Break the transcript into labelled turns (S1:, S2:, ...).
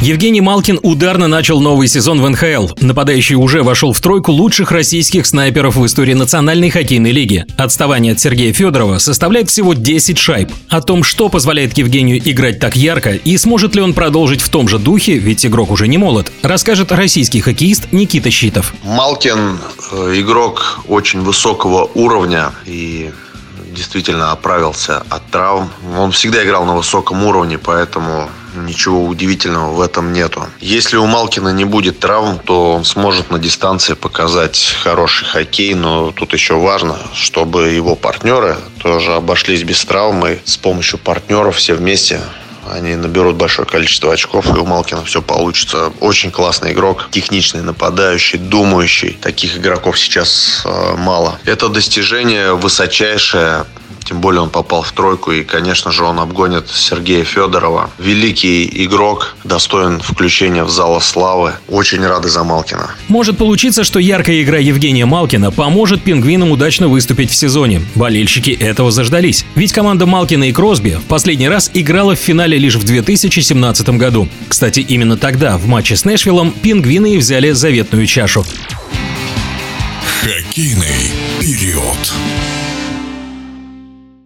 S1: Евгений Малкин ударно начал новый сезон в НХЛ. Нападающий уже вошел в тройку лучших российских снайперов в истории Национальной хоккейной лиги. Отставание от Сергея Федорова составляет всего 10 шайб. О том, что позволяет Евгению играть так ярко и сможет ли он продолжить в том же духе, ведь игрок уже не молод, расскажет российский хоккеист Никита Щитов.
S2: Малкин э, игрок очень высокого уровня и действительно оправился от травм. Он всегда играл на высоком уровне, поэтому ничего удивительного в этом нету. Если у Малкина не будет травм, то он сможет на дистанции показать хороший хоккей, но тут еще важно, чтобы его партнеры тоже обошлись без травмы. С помощью партнеров все вместе они наберут большое количество очков, и у Малкина все получится. Очень классный игрок, техничный нападающий, думающий. Таких игроков сейчас э, мало. Это достижение высочайшее. Тем более он попал в тройку, и, конечно же, он обгонит Сергея Федорова. Великий игрок, достоин включения в зала славы. Очень рады за Малкина.
S1: Может получиться, что яркая игра Евгения Малкина поможет пингвинам удачно выступить в сезоне. Болельщики этого заждались. Ведь команда Малкина и Кросби в последний раз играла в финале лишь в 2017 году. Кстати, именно тогда в матче с Нэшвиллом пингвины и взяли заветную чашу.
S3: Хоккейный период.